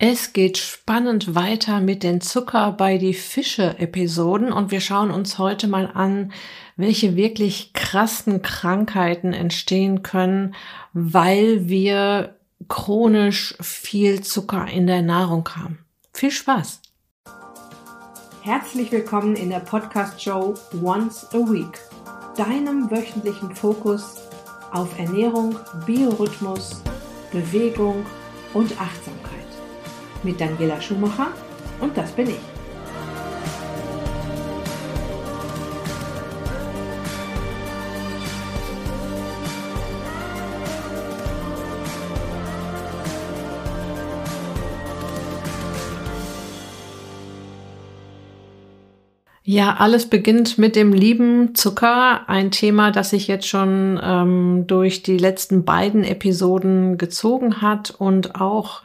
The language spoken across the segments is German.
Es geht spannend weiter mit den Zucker bei die Fische Episoden und wir schauen uns heute mal an, welche wirklich krassen Krankheiten entstehen können, weil wir chronisch viel Zucker in der Nahrung haben. Viel Spaß! Herzlich willkommen in der Podcast-Show Once a Week, deinem wöchentlichen Fokus auf Ernährung, Biorhythmus, Bewegung und Achtsamkeit mit Daniela Schumacher und das bin ich. Ja, alles beginnt mit dem lieben Zucker, ein Thema, das sich jetzt schon ähm, durch die letzten beiden Episoden gezogen hat und auch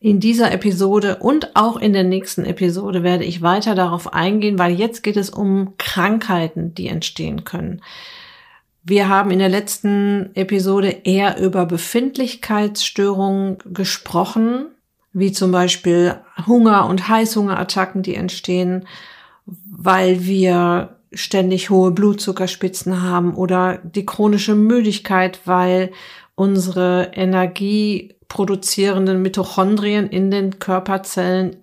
in dieser Episode und auch in der nächsten Episode werde ich weiter darauf eingehen, weil jetzt geht es um Krankheiten, die entstehen können. Wir haben in der letzten Episode eher über Befindlichkeitsstörungen gesprochen, wie zum Beispiel Hunger- und Heißhungerattacken, die entstehen, weil wir ständig hohe Blutzuckerspitzen haben oder die chronische Müdigkeit, weil unsere Energie produzierenden Mitochondrien in den Körperzellen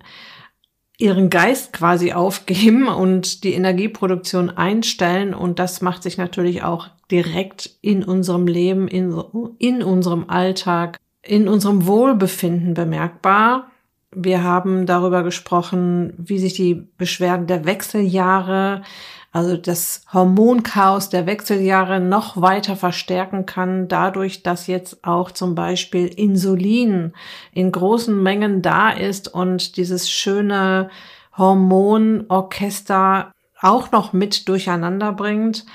ihren Geist quasi aufgeben und die Energieproduktion einstellen. Und das macht sich natürlich auch direkt in unserem Leben, in, in unserem Alltag, in unserem Wohlbefinden bemerkbar. Wir haben darüber gesprochen, wie sich die Beschwerden der Wechseljahre also das Hormonchaos der Wechseljahre noch weiter verstärken kann, dadurch, dass jetzt auch zum Beispiel Insulin in großen Mengen da ist und dieses schöne Hormonorchester auch noch mit durcheinander bringt.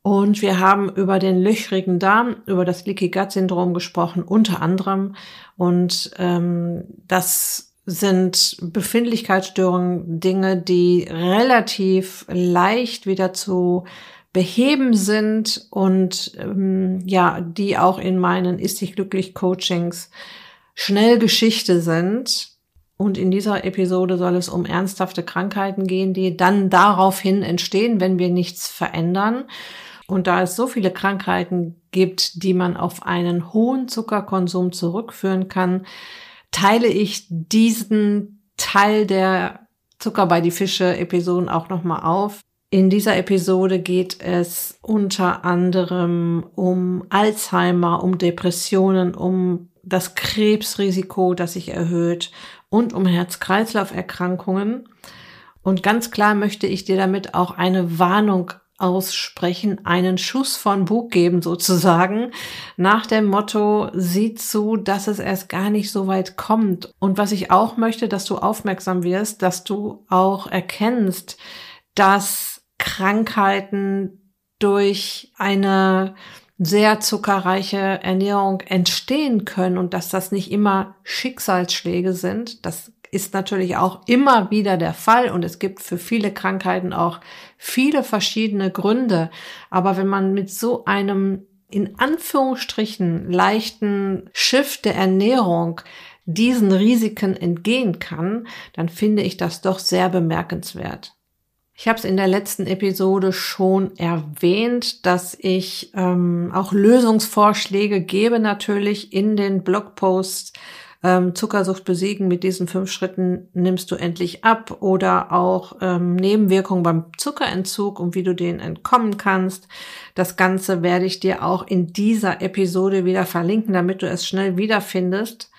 Und wir haben über den löchrigen Darm, über das Leaky Gut Syndrom gesprochen, unter anderem. Und ähm, das sind Befindlichkeitsstörungen Dinge, die relativ leicht wieder zu beheben sind und ähm, ja, die auch in meinen Ist dich glücklich Coachings schnell Geschichte sind. Und in dieser Episode soll es um ernsthafte Krankheiten gehen, die dann daraufhin entstehen, wenn wir nichts verändern. Und da es so viele Krankheiten gibt, die man auf einen hohen Zuckerkonsum zurückführen kann, teile ich diesen Teil der Zucker bei die Fische Episoden auch nochmal auf. In dieser Episode geht es unter anderem um Alzheimer, um Depressionen, um das Krebsrisiko, das sich erhöht und um Herz-Kreislauf-Erkrankungen. Und ganz klar möchte ich dir damit auch eine Warnung aussprechen, einen Schuss von Bug geben sozusagen, nach dem Motto, sieh zu, dass es erst gar nicht so weit kommt. Und was ich auch möchte, dass du aufmerksam wirst, dass du auch erkennst, dass Krankheiten durch eine sehr zuckerreiche Ernährung entstehen können und dass das nicht immer Schicksalsschläge sind. Das ist natürlich auch immer wieder der Fall und es gibt für viele Krankheiten auch viele verschiedene Gründe. Aber wenn man mit so einem in Anführungsstrichen leichten Shift der Ernährung diesen Risiken entgehen kann, dann finde ich das doch sehr bemerkenswert. Ich habe es in der letzten Episode schon erwähnt, dass ich ähm, auch Lösungsvorschläge gebe natürlich in den Blogposts ähm, Zuckersucht besiegen, mit diesen fünf Schritten nimmst du endlich ab oder auch ähm, Nebenwirkungen beim Zuckerentzug und wie du denen entkommen kannst. Das Ganze werde ich dir auch in dieser Episode wieder verlinken, damit du es schnell wiederfindest.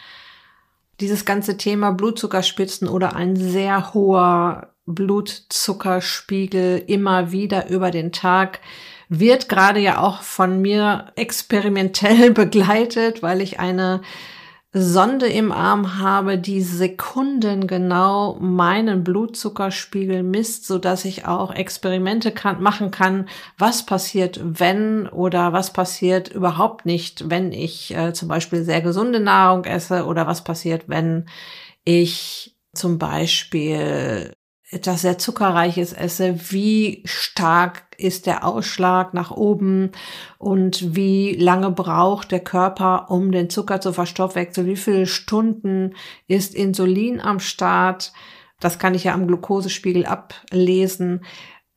Dieses ganze Thema Blutzuckerspitzen oder ein sehr hoher Blutzuckerspiegel immer wieder über den Tag wird gerade ja auch von mir experimentell begleitet, weil ich eine Sonde im Arm habe, die sekundengenau meinen Blutzuckerspiegel misst, so dass ich auch Experimente kann, machen kann, was passiert, wenn oder was passiert überhaupt nicht, wenn ich äh, zum Beispiel sehr gesunde Nahrung esse oder was passiert, wenn ich zum Beispiel etwas sehr zuckerreiches esse, wie stark ist der Ausschlag nach oben und wie lange braucht der Körper, um den Zucker zu verstoffwechseln, wie viele Stunden ist Insulin am Start. Das kann ich ja am Glukosespiegel ablesen.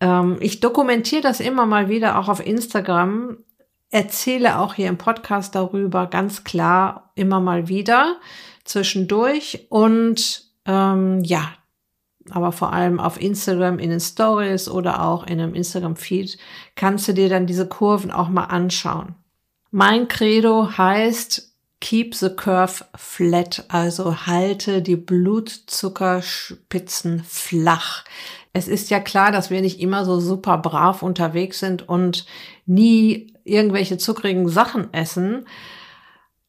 Ähm, ich dokumentiere das immer mal wieder auch auf Instagram, erzähle auch hier im Podcast darüber ganz klar immer mal wieder zwischendurch und ähm, ja, aber vor allem auf Instagram in den Stories oder auch in einem Instagram-Feed kannst du dir dann diese Kurven auch mal anschauen. Mein Credo heißt Keep the curve flat, also halte die Blutzuckerspitzen flach. Es ist ja klar, dass wir nicht immer so super brav unterwegs sind und nie irgendwelche zuckrigen Sachen essen.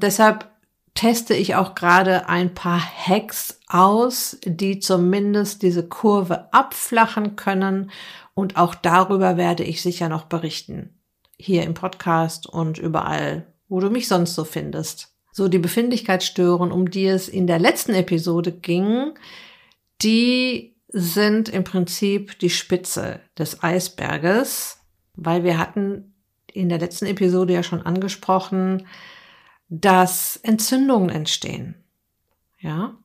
Deshalb teste ich auch gerade ein paar Hacks aus, die zumindest diese Kurve abflachen können. Und auch darüber werde ich sicher noch berichten. Hier im Podcast und überall, wo du mich sonst so findest. So, die Befindlichkeitsstörungen, um die es in der letzten Episode ging, die sind im Prinzip die Spitze des Eisberges, weil wir hatten in der letzten Episode ja schon angesprochen, dass Entzündungen entstehen. Ja.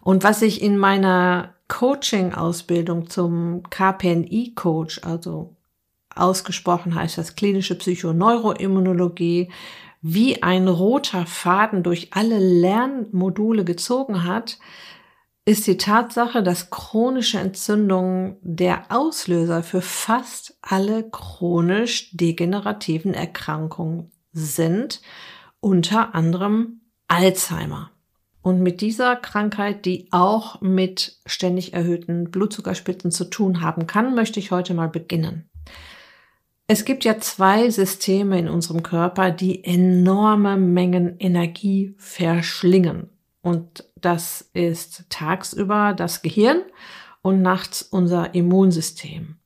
Und was ich in meiner Coaching-Ausbildung zum KPNI-Coach, also ausgesprochen heißt das klinische Psychoneuroimmunologie, wie ein roter Faden durch alle Lernmodule gezogen hat, ist die Tatsache, dass chronische Entzündungen der Auslöser für fast alle chronisch degenerativen Erkrankungen sind unter anderem Alzheimer. Und mit dieser Krankheit, die auch mit ständig erhöhten Blutzuckerspitzen zu tun haben kann, möchte ich heute mal beginnen. Es gibt ja zwei Systeme in unserem Körper, die enorme Mengen Energie verschlingen. Und das ist tagsüber das Gehirn und nachts unser Immunsystem.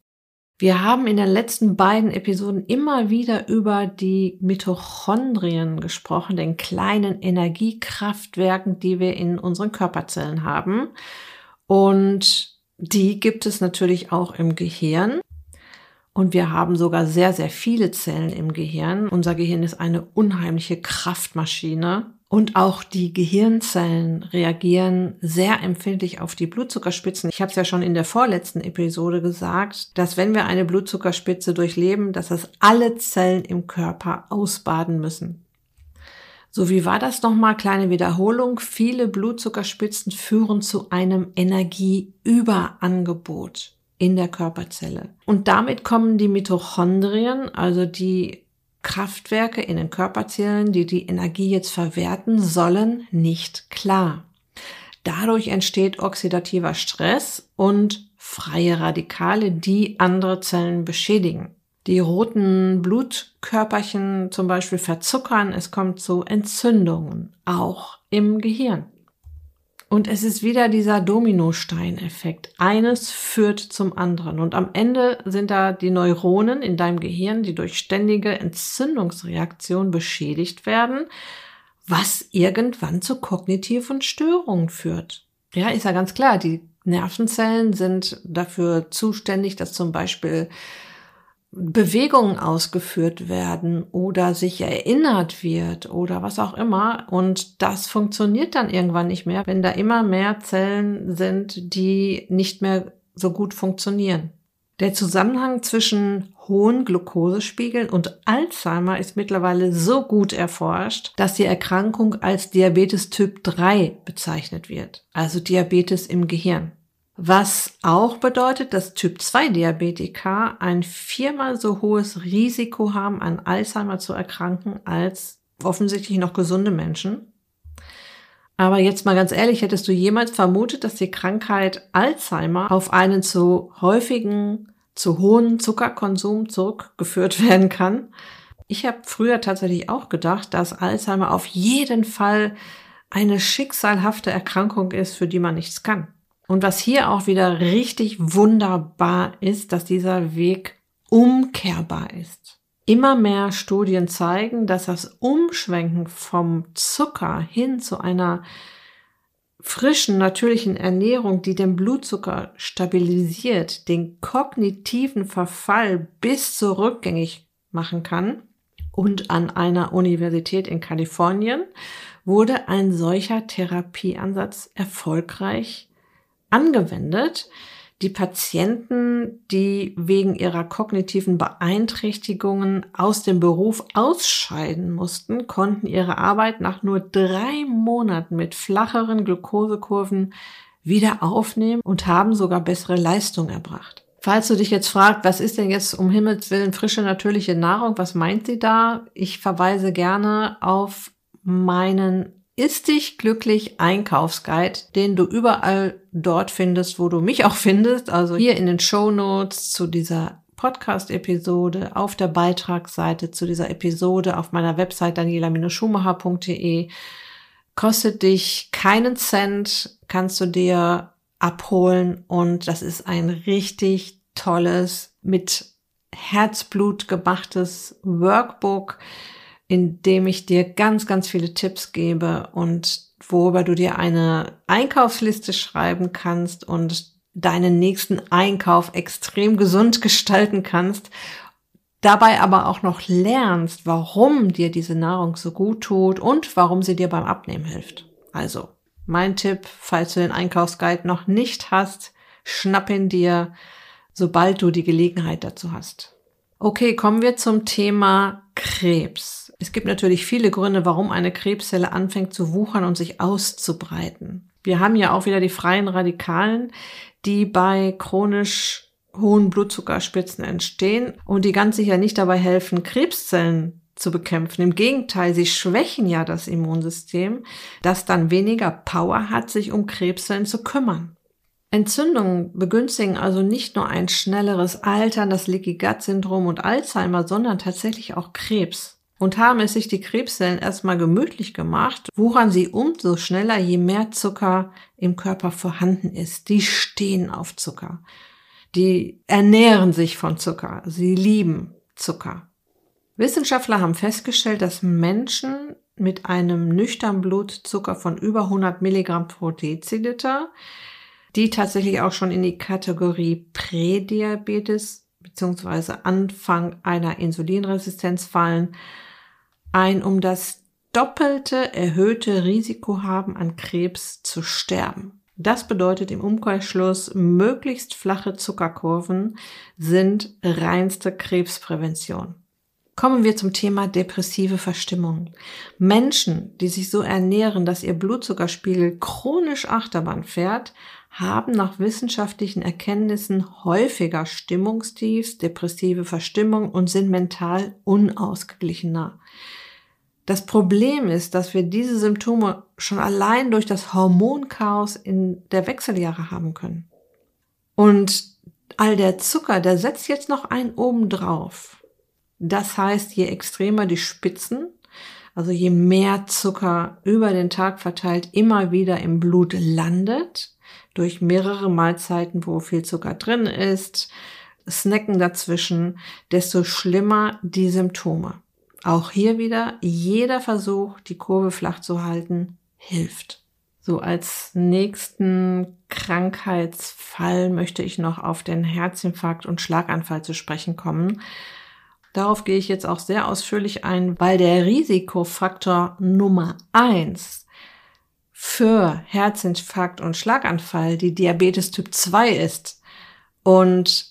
Wir haben in den letzten beiden Episoden immer wieder über die Mitochondrien gesprochen, den kleinen Energiekraftwerken, die wir in unseren Körperzellen haben. Und die gibt es natürlich auch im Gehirn. Und wir haben sogar sehr, sehr viele Zellen im Gehirn. Unser Gehirn ist eine unheimliche Kraftmaschine. Und auch die Gehirnzellen reagieren sehr empfindlich auf die Blutzuckerspitzen. Ich habe es ja schon in der vorletzten Episode gesagt, dass wenn wir eine Blutzuckerspitze durchleben, dass das alle Zellen im Körper ausbaden müssen. So, wie war das nochmal? Kleine Wiederholung. Viele Blutzuckerspitzen führen zu einem Energieüberangebot in der Körperzelle. Und damit kommen die Mitochondrien, also die Kraftwerke in den Körperzellen, die die Energie jetzt verwerten sollen, nicht klar. Dadurch entsteht oxidativer Stress und freie Radikale, die andere Zellen beschädigen. Die roten Blutkörperchen zum Beispiel verzuckern, es kommt zu Entzündungen, auch im Gehirn. Und es ist wieder dieser Dominosteineffekt. Eines führt zum anderen. Und am Ende sind da die Neuronen in deinem Gehirn, die durch ständige Entzündungsreaktion beschädigt werden, was irgendwann zu kognitiven Störungen führt. Ja, ist ja ganz klar. Die Nervenzellen sind dafür zuständig, dass zum Beispiel Bewegungen ausgeführt werden oder sich erinnert wird oder was auch immer. Und das funktioniert dann irgendwann nicht mehr, wenn da immer mehr Zellen sind, die nicht mehr so gut funktionieren. Der Zusammenhang zwischen hohen Glukosespiegeln und Alzheimer ist mittlerweile so gut erforscht, dass die Erkrankung als Diabetes Typ 3 bezeichnet wird, also Diabetes im Gehirn. Was auch bedeutet, dass Typ-2-Diabetiker ein viermal so hohes Risiko haben, an Alzheimer zu erkranken, als offensichtlich noch gesunde Menschen. Aber jetzt mal ganz ehrlich, hättest du jemals vermutet, dass die Krankheit Alzheimer auf einen zu häufigen, zu hohen Zuckerkonsum zurückgeführt werden kann? Ich habe früher tatsächlich auch gedacht, dass Alzheimer auf jeden Fall eine schicksalhafte Erkrankung ist, für die man nichts kann. Und was hier auch wieder richtig wunderbar ist, dass dieser Weg umkehrbar ist. Immer mehr Studien zeigen, dass das Umschwenken vom Zucker hin zu einer frischen, natürlichen Ernährung, die den Blutzucker stabilisiert, den kognitiven Verfall bis zur rückgängig machen kann. Und an einer Universität in Kalifornien wurde ein solcher Therapieansatz erfolgreich angewendet. Die Patienten, die wegen ihrer kognitiven Beeinträchtigungen aus dem Beruf ausscheiden mussten, konnten ihre Arbeit nach nur drei Monaten mit flacheren Glukosekurven wieder aufnehmen und haben sogar bessere Leistung erbracht. Falls du dich jetzt fragst, was ist denn jetzt um Himmels Willen frische natürliche Nahrung, was meint sie da? Ich verweise gerne auf meinen ist dich glücklich Einkaufsguide, den du überall dort findest, wo du mich auch findest. Also hier in den Show Notes zu dieser Podcast-Episode, auf der Beitragsseite zu dieser Episode, auf meiner Website daniela-schumacher.de. Kostet dich keinen Cent, kannst du dir abholen und das ist ein richtig tolles, mit Herzblut gemachtes Workbook indem ich dir ganz, ganz viele Tipps gebe und worüber du dir eine Einkaufsliste schreiben kannst und deinen nächsten Einkauf extrem gesund gestalten kannst, dabei aber auch noch lernst, warum dir diese Nahrung so gut tut und warum sie dir beim Abnehmen hilft. Also, mein Tipp, falls du den Einkaufsguide noch nicht hast, schnapp ihn dir, sobald du die Gelegenheit dazu hast. Okay, kommen wir zum Thema Krebs. Es gibt natürlich viele Gründe, warum eine Krebszelle anfängt zu wuchern und sich auszubreiten. Wir haben ja auch wieder die freien Radikalen, die bei chronisch hohen Blutzuckerspitzen entstehen und die ganz sicher nicht dabei helfen, Krebszellen zu bekämpfen. Im Gegenteil, sie schwächen ja das Immunsystem, das dann weniger Power hat, sich um Krebszellen zu kümmern. Entzündungen begünstigen also nicht nur ein schnelleres Altern, das Leaky Gut Syndrom und Alzheimer, sondern tatsächlich auch Krebs. Und haben es sich die Krebszellen erstmal gemütlich gemacht, wuchern sie umso schneller, je mehr Zucker im Körper vorhanden ist. Die stehen auf Zucker. Die ernähren sich von Zucker. Sie lieben Zucker. Wissenschaftler haben festgestellt, dass Menschen mit einem nüchternen Blutzucker von über 100 Milligramm pro Deziliter die tatsächlich auch schon in die Kategorie Prädiabetes beziehungsweise Anfang einer Insulinresistenz fallen, ein um das doppelte erhöhte Risiko haben, an Krebs zu sterben. Das bedeutet im Umkehrschluss, möglichst flache Zuckerkurven sind reinste Krebsprävention. Kommen wir zum Thema depressive Verstimmung. Menschen, die sich so ernähren, dass ihr Blutzuckerspiegel chronisch Achterbahn fährt, haben nach wissenschaftlichen Erkenntnissen häufiger Stimmungstiefs, depressive Verstimmung und sind mental unausgeglichener. Das Problem ist, dass wir diese Symptome schon allein durch das Hormonchaos in der Wechseljahre haben können. Und all der Zucker, der setzt jetzt noch einen oben drauf. Das heißt, je extremer die Spitzen, also je mehr Zucker über den Tag verteilt immer wieder im Blut landet, durch mehrere Mahlzeiten, wo viel Zucker drin ist, Snacken dazwischen, desto schlimmer die Symptome. Auch hier wieder, jeder Versuch, die Kurve flach zu halten, hilft. So als nächsten Krankheitsfall möchte ich noch auf den Herzinfarkt und Schlaganfall zu sprechen kommen. Darauf gehe ich jetzt auch sehr ausführlich ein, weil der Risikofaktor Nummer eins für Herzinfarkt und Schlaganfall die Diabetes Typ 2 ist. Und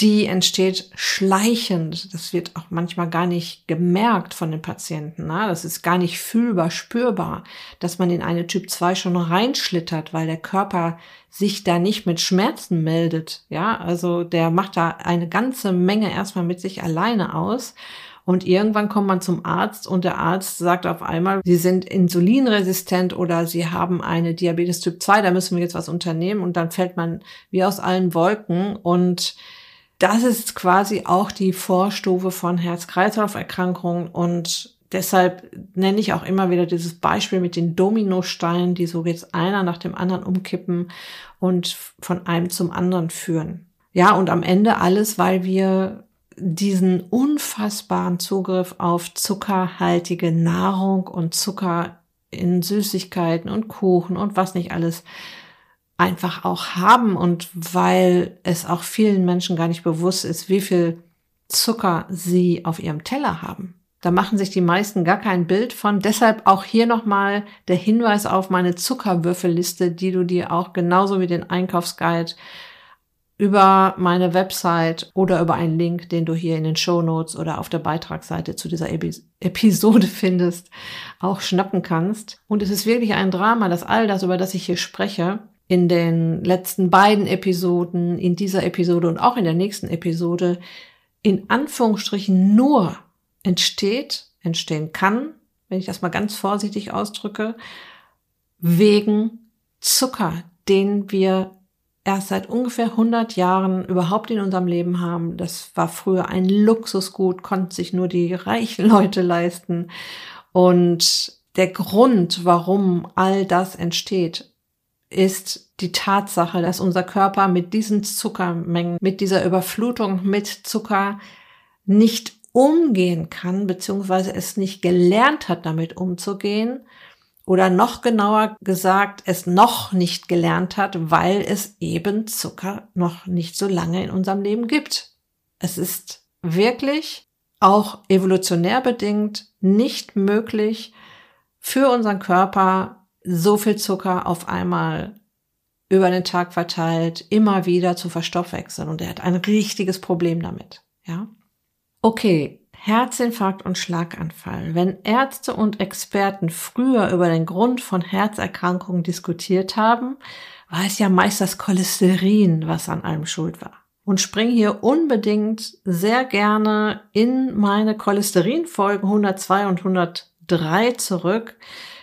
die entsteht schleichend. Das wird auch manchmal gar nicht gemerkt von den Patienten. Ne? Das ist gar nicht fühlbar, spürbar, dass man in eine Typ 2 schon reinschlittert, weil der Körper sich da nicht mit Schmerzen meldet. Ja, also der macht da eine ganze Menge erstmal mit sich alleine aus. Und irgendwann kommt man zum Arzt und der Arzt sagt auf einmal, Sie sind insulinresistent oder Sie haben eine Diabetes Typ 2, da müssen wir jetzt was unternehmen. Und dann fällt man wie aus allen Wolken. Und das ist quasi auch die Vorstufe von Herz-Kreislauf-Erkrankungen. Und deshalb nenne ich auch immer wieder dieses Beispiel mit den Dominosteinen, die so jetzt einer nach dem anderen umkippen und von einem zum anderen führen. Ja, und am Ende alles, weil wir diesen unfassbaren Zugriff auf zuckerhaltige Nahrung und Zucker in Süßigkeiten und Kuchen und was nicht alles einfach auch haben und weil es auch vielen Menschen gar nicht bewusst ist, wie viel Zucker sie auf ihrem Teller haben. Da machen sich die meisten gar kein Bild von. Deshalb auch hier nochmal der Hinweis auf meine Zuckerwürfelliste, die du dir auch genauso wie den Einkaufsguide über meine Website oder über einen Link, den du hier in den Show Notes oder auf der Beitragsseite zu dieser Episode findest, auch schnappen kannst. Und es ist wirklich ein Drama, dass all das, über das ich hier spreche, in den letzten beiden Episoden, in dieser Episode und auch in der nächsten Episode in Anführungsstrichen nur entsteht, entstehen kann, wenn ich das mal ganz vorsichtig ausdrücke, wegen Zucker, den wir erst seit ungefähr 100 Jahren überhaupt in unserem Leben haben. Das war früher ein Luxusgut, konnten sich nur die reichen Leute leisten. Und der Grund, warum all das entsteht, ist die Tatsache, dass unser Körper mit diesen Zuckermengen, mit dieser Überflutung mit Zucker nicht umgehen kann, beziehungsweise es nicht gelernt hat, damit umzugehen, oder noch genauer gesagt, es noch nicht gelernt hat, weil es eben Zucker noch nicht so lange in unserem Leben gibt. Es ist wirklich auch evolutionär bedingt nicht möglich für unseren Körper so viel Zucker auf einmal über den Tag verteilt immer wieder zu verstoffwechseln und er hat ein richtiges Problem damit, ja? Okay, Herzinfarkt und Schlaganfall. Wenn Ärzte und Experten früher über den Grund von Herzerkrankungen diskutiert haben, war es ja meist das Cholesterin, was an allem schuld war. Und spring hier unbedingt sehr gerne in meine Cholesterinfolgen 102 und 103 zurück,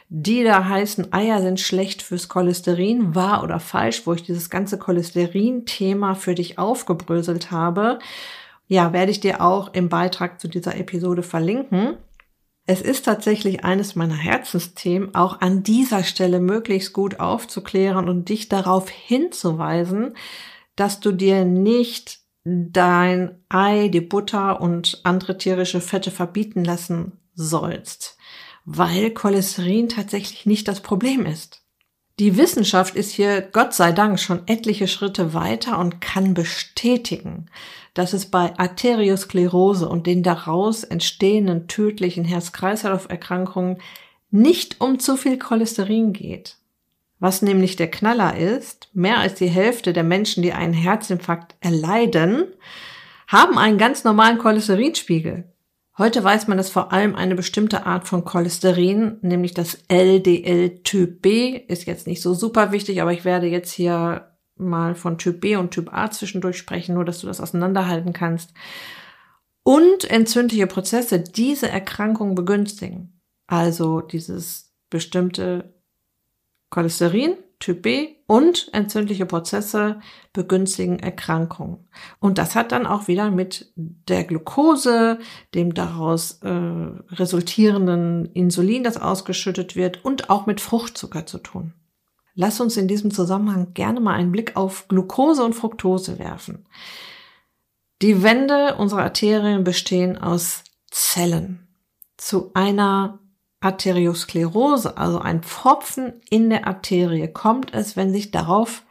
die da heißen, Eier sind schlecht fürs Cholesterin, wahr oder falsch, wo ich dieses ganze Cholesterin-Thema für dich aufgebröselt habe ja, werde ich dir auch im Beitrag zu dieser Episode verlinken. Es ist tatsächlich eines meiner Herzensthemen, auch an dieser Stelle möglichst gut aufzuklären und dich darauf hinzuweisen, dass du dir nicht dein Ei, die Butter und andere tierische Fette verbieten lassen sollst, weil Cholesterin tatsächlich nicht das Problem ist. Die Wissenschaft ist hier Gott sei Dank schon etliche Schritte weiter und kann bestätigen, dass es bei Arteriosklerose und den daraus entstehenden tödlichen Herz-Kreislauf-Erkrankungen nicht um zu viel Cholesterin geht. Was nämlich der Knaller ist, mehr als die Hälfte der Menschen, die einen Herzinfarkt erleiden, haben einen ganz normalen Cholesterinspiegel. Heute weiß man, dass vor allem eine bestimmte Art von Cholesterin, nämlich das LDL-Typ B, ist jetzt nicht so super wichtig, aber ich werde jetzt hier mal von Typ B und Typ A zwischendurch sprechen, nur dass du das auseinanderhalten kannst. Und entzündliche Prozesse diese Erkrankung begünstigen. Also dieses bestimmte Cholesterin Typ B und entzündliche Prozesse begünstigen Erkrankungen. Und das hat dann auch wieder mit der Glucose, dem daraus äh, resultierenden Insulin, das ausgeschüttet wird, und auch mit Fruchtzucker zu tun. Lass uns in diesem Zusammenhang gerne mal einen Blick auf Glucose und Fructose werfen. Die Wände unserer Arterien bestehen aus Zellen. Zu einer Arteriosklerose, also ein Pfropfen in der Arterie, kommt es, wenn sich darauf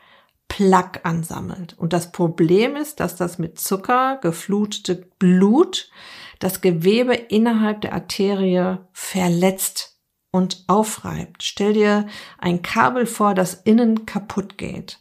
Plaque ansammelt. Und das Problem ist, dass das mit Zucker geflutete Blut das Gewebe innerhalb der Arterie verletzt und aufreibt. Stell dir ein Kabel vor, das innen kaputt geht.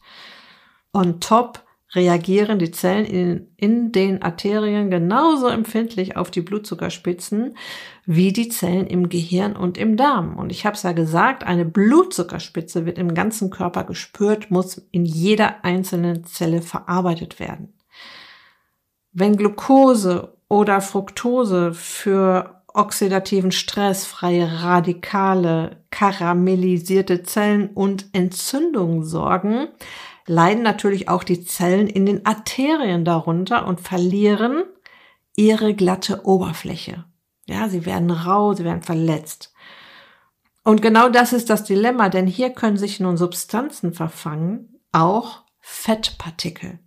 On top reagieren die Zellen in, in den Arterien genauso empfindlich auf die Blutzuckerspitzen wie die Zellen im Gehirn und im Darm. Und ich habe es ja gesagt, eine Blutzuckerspitze wird im ganzen Körper gespürt, muss in jeder einzelnen Zelle verarbeitet werden. Wenn Glucose oder Fructose für oxidativen Stress, freie Radikale, karamellisierte Zellen und Entzündungen sorgen, leiden natürlich auch die Zellen in den Arterien darunter und verlieren ihre glatte Oberfläche. Ja, sie werden rau, sie werden verletzt. Und genau das ist das Dilemma, denn hier können sich nun Substanzen verfangen, auch Fettpartikel.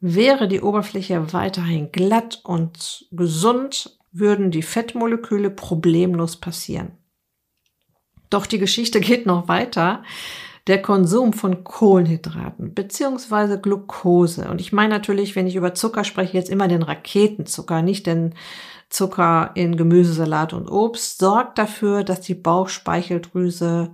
Wäre die Oberfläche weiterhin glatt und gesund, würden die Fettmoleküle problemlos passieren. Doch die Geschichte geht noch weiter. Der Konsum von Kohlenhydraten beziehungsweise Glucose. Und ich meine natürlich, wenn ich über Zucker spreche, jetzt immer den Raketenzucker, nicht den Zucker in Gemüsesalat und Obst, sorgt dafür, dass die Bauchspeicheldrüse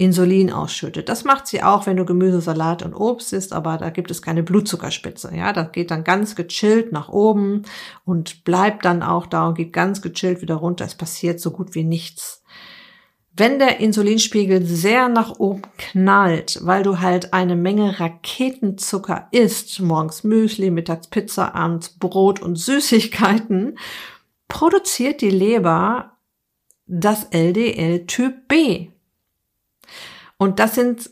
Insulin ausschüttet. Das macht sie auch, wenn du Gemüse, Salat und Obst isst, aber da gibt es keine Blutzuckerspitze. Ja, das geht dann ganz gechillt nach oben und bleibt dann auch da und geht ganz gechillt wieder runter. Es passiert so gut wie nichts. Wenn der Insulinspiegel sehr nach oben knallt, weil du halt eine Menge Raketenzucker isst, morgens Müsli, mittags Pizza, abends Brot und Süßigkeiten, produziert die Leber das LDL Typ B. Und das sind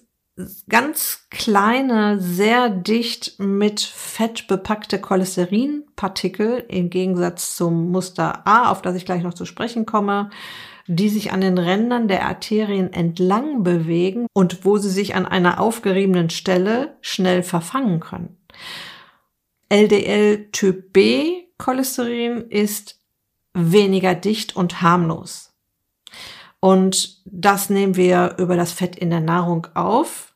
ganz kleine, sehr dicht mit Fett bepackte Cholesterinpartikel im Gegensatz zum Muster A, auf das ich gleich noch zu sprechen komme, die sich an den Rändern der Arterien entlang bewegen und wo sie sich an einer aufgeriebenen Stelle schnell verfangen können. LDL Typ B Cholesterin ist weniger dicht und harmlos. Und das nehmen wir über das Fett in der Nahrung auf.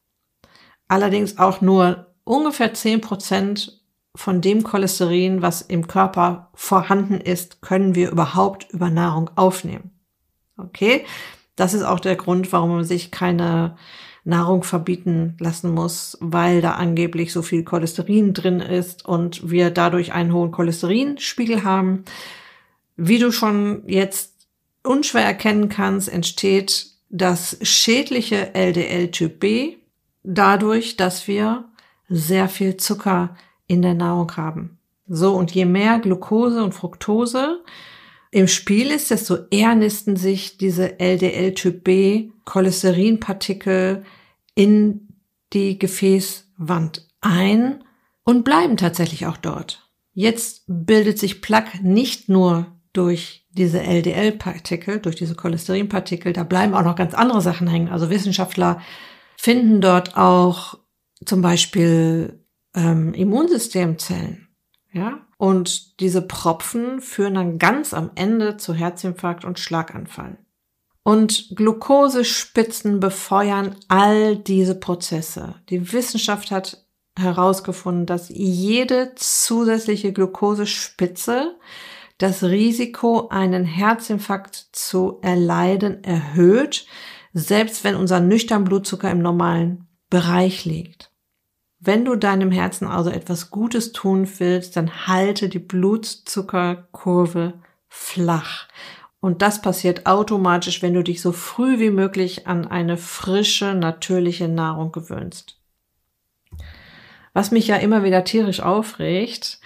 Allerdings auch nur ungefähr zehn Prozent von dem Cholesterin, was im Körper vorhanden ist, können wir überhaupt über Nahrung aufnehmen. Okay? Das ist auch der Grund, warum man sich keine Nahrung verbieten lassen muss, weil da angeblich so viel Cholesterin drin ist und wir dadurch einen hohen Cholesterinspiegel haben. Wie du schon jetzt unschwer erkennen kannst, entsteht das schädliche LDL-Typ B dadurch, dass wir sehr viel Zucker in der Nahrung haben. So, und je mehr Glucose und Fructose im Spiel ist, desto eher nisten sich diese LDL-Typ B Cholesterinpartikel in die Gefäßwand ein und bleiben tatsächlich auch dort. Jetzt bildet sich Plaque nicht nur durch diese LDL-Partikel, durch diese Cholesterinpartikel, da bleiben auch noch ganz andere Sachen hängen. Also Wissenschaftler finden dort auch zum Beispiel ähm, Immunsystemzellen. Ja, und diese Propfen führen dann ganz am Ende zu Herzinfarkt und Schlaganfall. Und Glukosespitzen befeuern all diese Prozesse. Die Wissenschaft hat herausgefunden, dass jede zusätzliche Glukosespitze das Risiko, einen Herzinfarkt zu erleiden, erhöht, selbst wenn unser nüchtern Blutzucker im normalen Bereich liegt. Wenn du deinem Herzen also etwas Gutes tun willst, dann halte die Blutzuckerkurve flach. Und das passiert automatisch, wenn du dich so früh wie möglich an eine frische, natürliche Nahrung gewöhnst. Was mich ja immer wieder tierisch aufregt,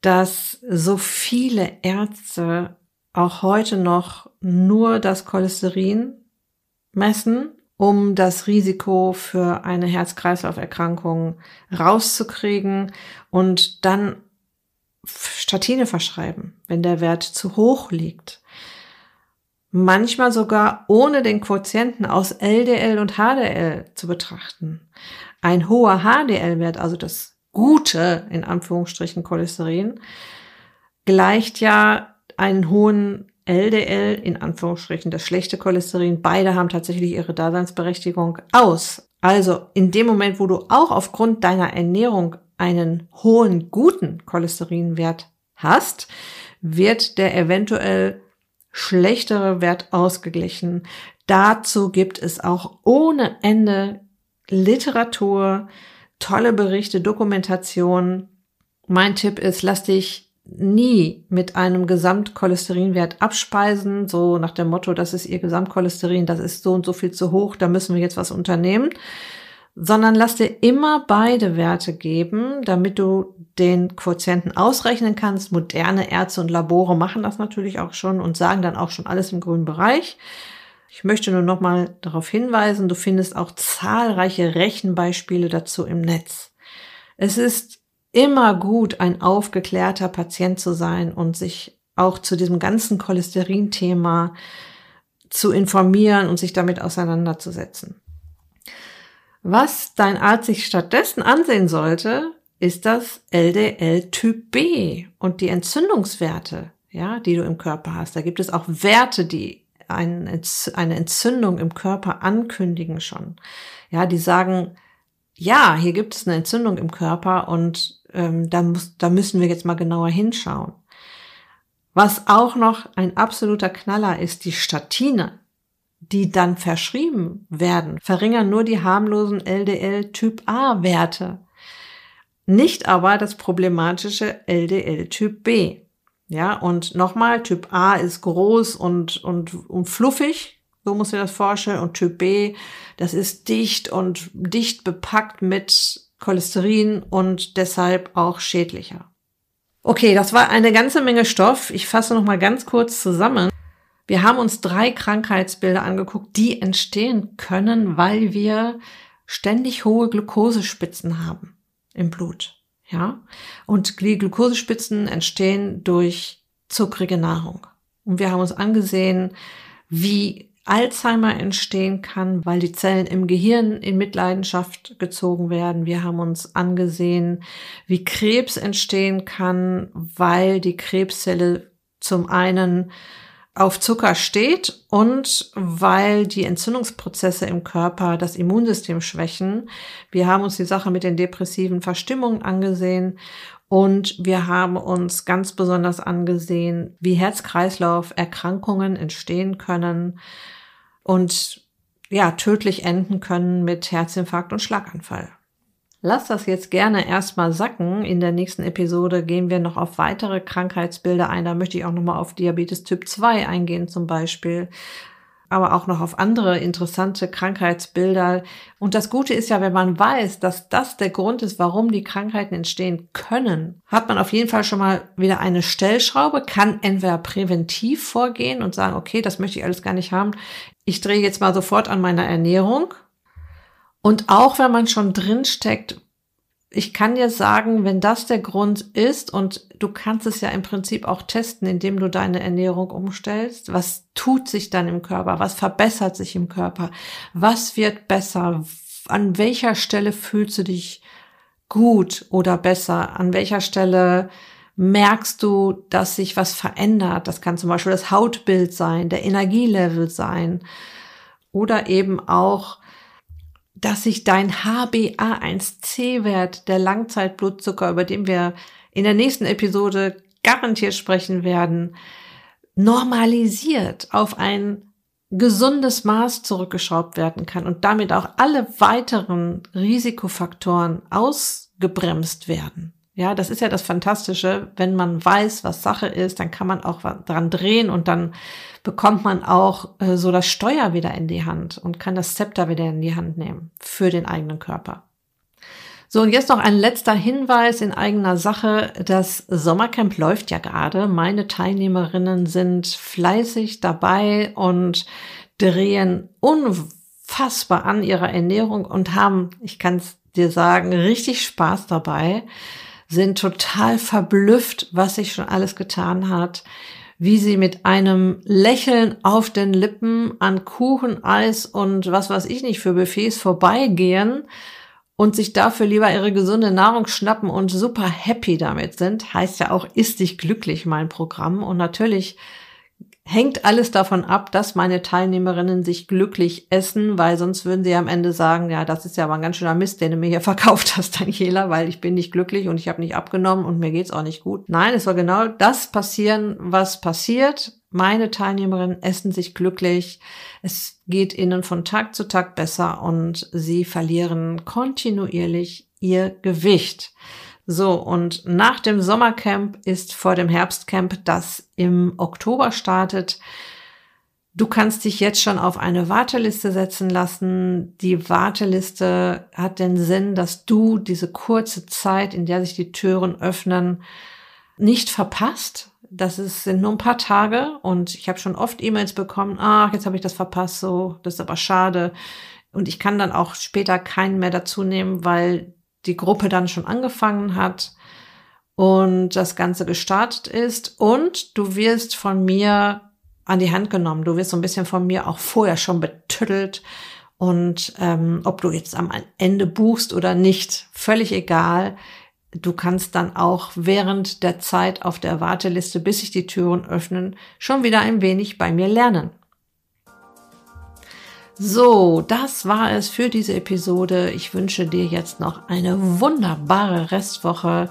dass so viele Ärzte auch heute noch nur das Cholesterin messen, um das Risiko für eine Herz-Kreislauf-Erkrankung rauszukriegen und dann Statine verschreiben, wenn der Wert zu hoch liegt. Manchmal sogar ohne den Quotienten aus LDL und HDL zu betrachten. Ein hoher HDL-Wert, also das gute, in Anführungsstrichen, Cholesterin, gleicht ja einen hohen LDL, in Anführungsstrichen das schlechte Cholesterin. Beide haben tatsächlich ihre Daseinsberechtigung aus. Also in dem Moment, wo du auch aufgrund deiner Ernährung einen hohen, guten Cholesterinwert hast, wird der eventuell schlechtere Wert ausgeglichen. Dazu gibt es auch ohne Ende Literatur, tolle Berichte, Dokumentation. Mein Tipp ist, lass dich nie mit einem Gesamtcholesterinwert abspeisen, so nach dem Motto, das ist ihr Gesamtcholesterin, das ist so und so viel zu hoch, da müssen wir jetzt was unternehmen, sondern lass dir immer beide Werte geben, damit du den Quotienten ausrechnen kannst. Moderne Ärzte und Labore machen das natürlich auch schon und sagen dann auch schon alles im grünen Bereich. Ich möchte nur noch mal darauf hinweisen, du findest auch zahlreiche Rechenbeispiele dazu im Netz. Es ist immer gut, ein aufgeklärter Patient zu sein und sich auch zu diesem ganzen Cholesterin-Thema zu informieren und sich damit auseinanderzusetzen. Was dein Arzt sich stattdessen ansehen sollte, ist das LDL Typ B und die Entzündungswerte, ja, die du im Körper hast. Da gibt es auch Werte, die eine Entzündung im Körper ankündigen schon. Ja, die sagen, ja, hier gibt es eine Entzündung im Körper und ähm, da, muss, da müssen wir jetzt mal genauer hinschauen. Was auch noch ein absoluter Knaller ist, die Statine, die dann verschrieben werden, verringern nur die harmlosen LDL-Typ A-Werte, nicht aber das problematische LDL-Typ B. Ja, und nochmal, Typ A ist groß und, und, und fluffig, so muss ihr das vorstellen, und Typ B, das ist dicht und dicht bepackt mit Cholesterin und deshalb auch schädlicher. Okay, das war eine ganze Menge Stoff. Ich fasse noch mal ganz kurz zusammen. Wir haben uns drei Krankheitsbilder angeguckt, die entstehen können, weil wir ständig hohe Glukosespitzen haben im Blut. Ja, und die Glukosespitzen entstehen durch zuckrige Nahrung. Und wir haben uns angesehen, wie Alzheimer entstehen kann, weil die Zellen im Gehirn in Mitleidenschaft gezogen werden. Wir haben uns angesehen, wie Krebs entstehen kann, weil die Krebszelle zum einen auf Zucker steht und weil die Entzündungsprozesse im Körper das Immunsystem schwächen. Wir haben uns die Sache mit den depressiven Verstimmungen angesehen und wir haben uns ganz besonders angesehen, wie Herz-Kreislauf-Erkrankungen entstehen können und ja, tödlich enden können mit Herzinfarkt und Schlaganfall. Lass das jetzt gerne erstmal sacken. In der nächsten Episode gehen wir noch auf weitere Krankheitsbilder ein. Da möchte ich auch nochmal auf Diabetes Typ 2 eingehen zum Beispiel. Aber auch noch auf andere interessante Krankheitsbilder. Und das Gute ist ja, wenn man weiß, dass das der Grund ist, warum die Krankheiten entstehen können, hat man auf jeden Fall schon mal wieder eine Stellschraube, kann entweder präventiv vorgehen und sagen, okay, das möchte ich alles gar nicht haben. Ich drehe jetzt mal sofort an meiner Ernährung. Und auch wenn man schon drin steckt, ich kann dir sagen, wenn das der Grund ist und du kannst es ja im Prinzip auch testen, indem du deine Ernährung umstellst, was tut sich dann im Körper, was verbessert sich im Körper, was wird besser, an welcher Stelle fühlst du dich gut oder besser, an welcher Stelle merkst du, dass sich was verändert. Das kann zum Beispiel das Hautbild sein, der Energielevel sein oder eben auch dass sich dein HbA1c-Wert, der Langzeitblutzucker, über den wir in der nächsten Episode garantiert sprechen werden, normalisiert auf ein gesundes Maß zurückgeschraubt werden kann und damit auch alle weiteren Risikofaktoren ausgebremst werden. Ja, das ist ja das Fantastische. Wenn man weiß, was Sache ist, dann kann man auch dran drehen und dann bekommt man auch äh, so das Steuer wieder in die Hand und kann das Zepter wieder in die Hand nehmen für den eigenen Körper. So, und jetzt noch ein letzter Hinweis in eigener Sache. Das Sommercamp läuft ja gerade. Meine Teilnehmerinnen sind fleißig dabei und drehen unfassbar an ihrer Ernährung und haben, ich kann es dir sagen, richtig Spaß dabei sind total verblüfft, was sich schon alles getan hat, wie sie mit einem Lächeln auf den Lippen an Kuchen, Eis und was weiß ich nicht für Buffets vorbeigehen und sich dafür lieber ihre gesunde Nahrung schnappen und super happy damit sind, heißt ja auch, ist dich glücklich mein Programm. Und natürlich hängt alles davon ab, dass meine Teilnehmerinnen sich glücklich essen, weil sonst würden sie am Ende sagen, ja, das ist ja aber ein ganz schöner Mist, den du mir hier verkauft hast, Daniela, weil ich bin nicht glücklich und ich habe nicht abgenommen und mir geht's auch nicht gut. Nein, es soll genau das passieren, was passiert. Meine Teilnehmerinnen essen sich glücklich. Es geht ihnen von Tag zu Tag besser und sie verlieren kontinuierlich ihr Gewicht. So, und nach dem Sommercamp ist vor dem Herbstcamp, das im Oktober startet. Du kannst dich jetzt schon auf eine Warteliste setzen lassen. Die Warteliste hat den Sinn, dass du diese kurze Zeit, in der sich die Türen öffnen, nicht verpasst. Das ist, sind nur ein paar Tage und ich habe schon oft E-Mails bekommen, ach, jetzt habe ich das verpasst, so, das ist aber schade. Und ich kann dann auch später keinen mehr dazu nehmen, weil die Gruppe dann schon angefangen hat und das Ganze gestartet ist. Und du wirst von mir an die Hand genommen. Du wirst so ein bisschen von mir auch vorher schon betüttelt. Und ähm, ob du jetzt am Ende buchst oder nicht, völlig egal. Du kannst dann auch während der Zeit auf der Warteliste, bis sich die Türen öffnen, schon wieder ein wenig bei mir lernen. So, das war es für diese Episode. Ich wünsche dir jetzt noch eine wunderbare Restwoche.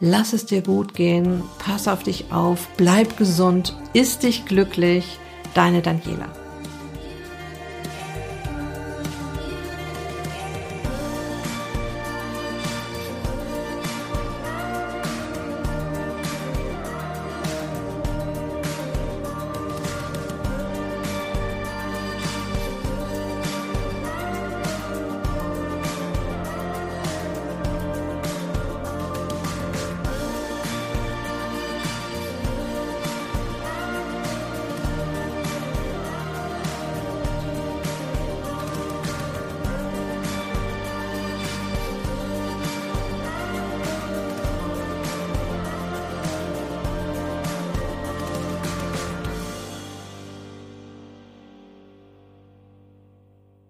Lass es dir gut gehen, pass auf dich auf, bleib gesund, ist dich glücklich. Deine Daniela.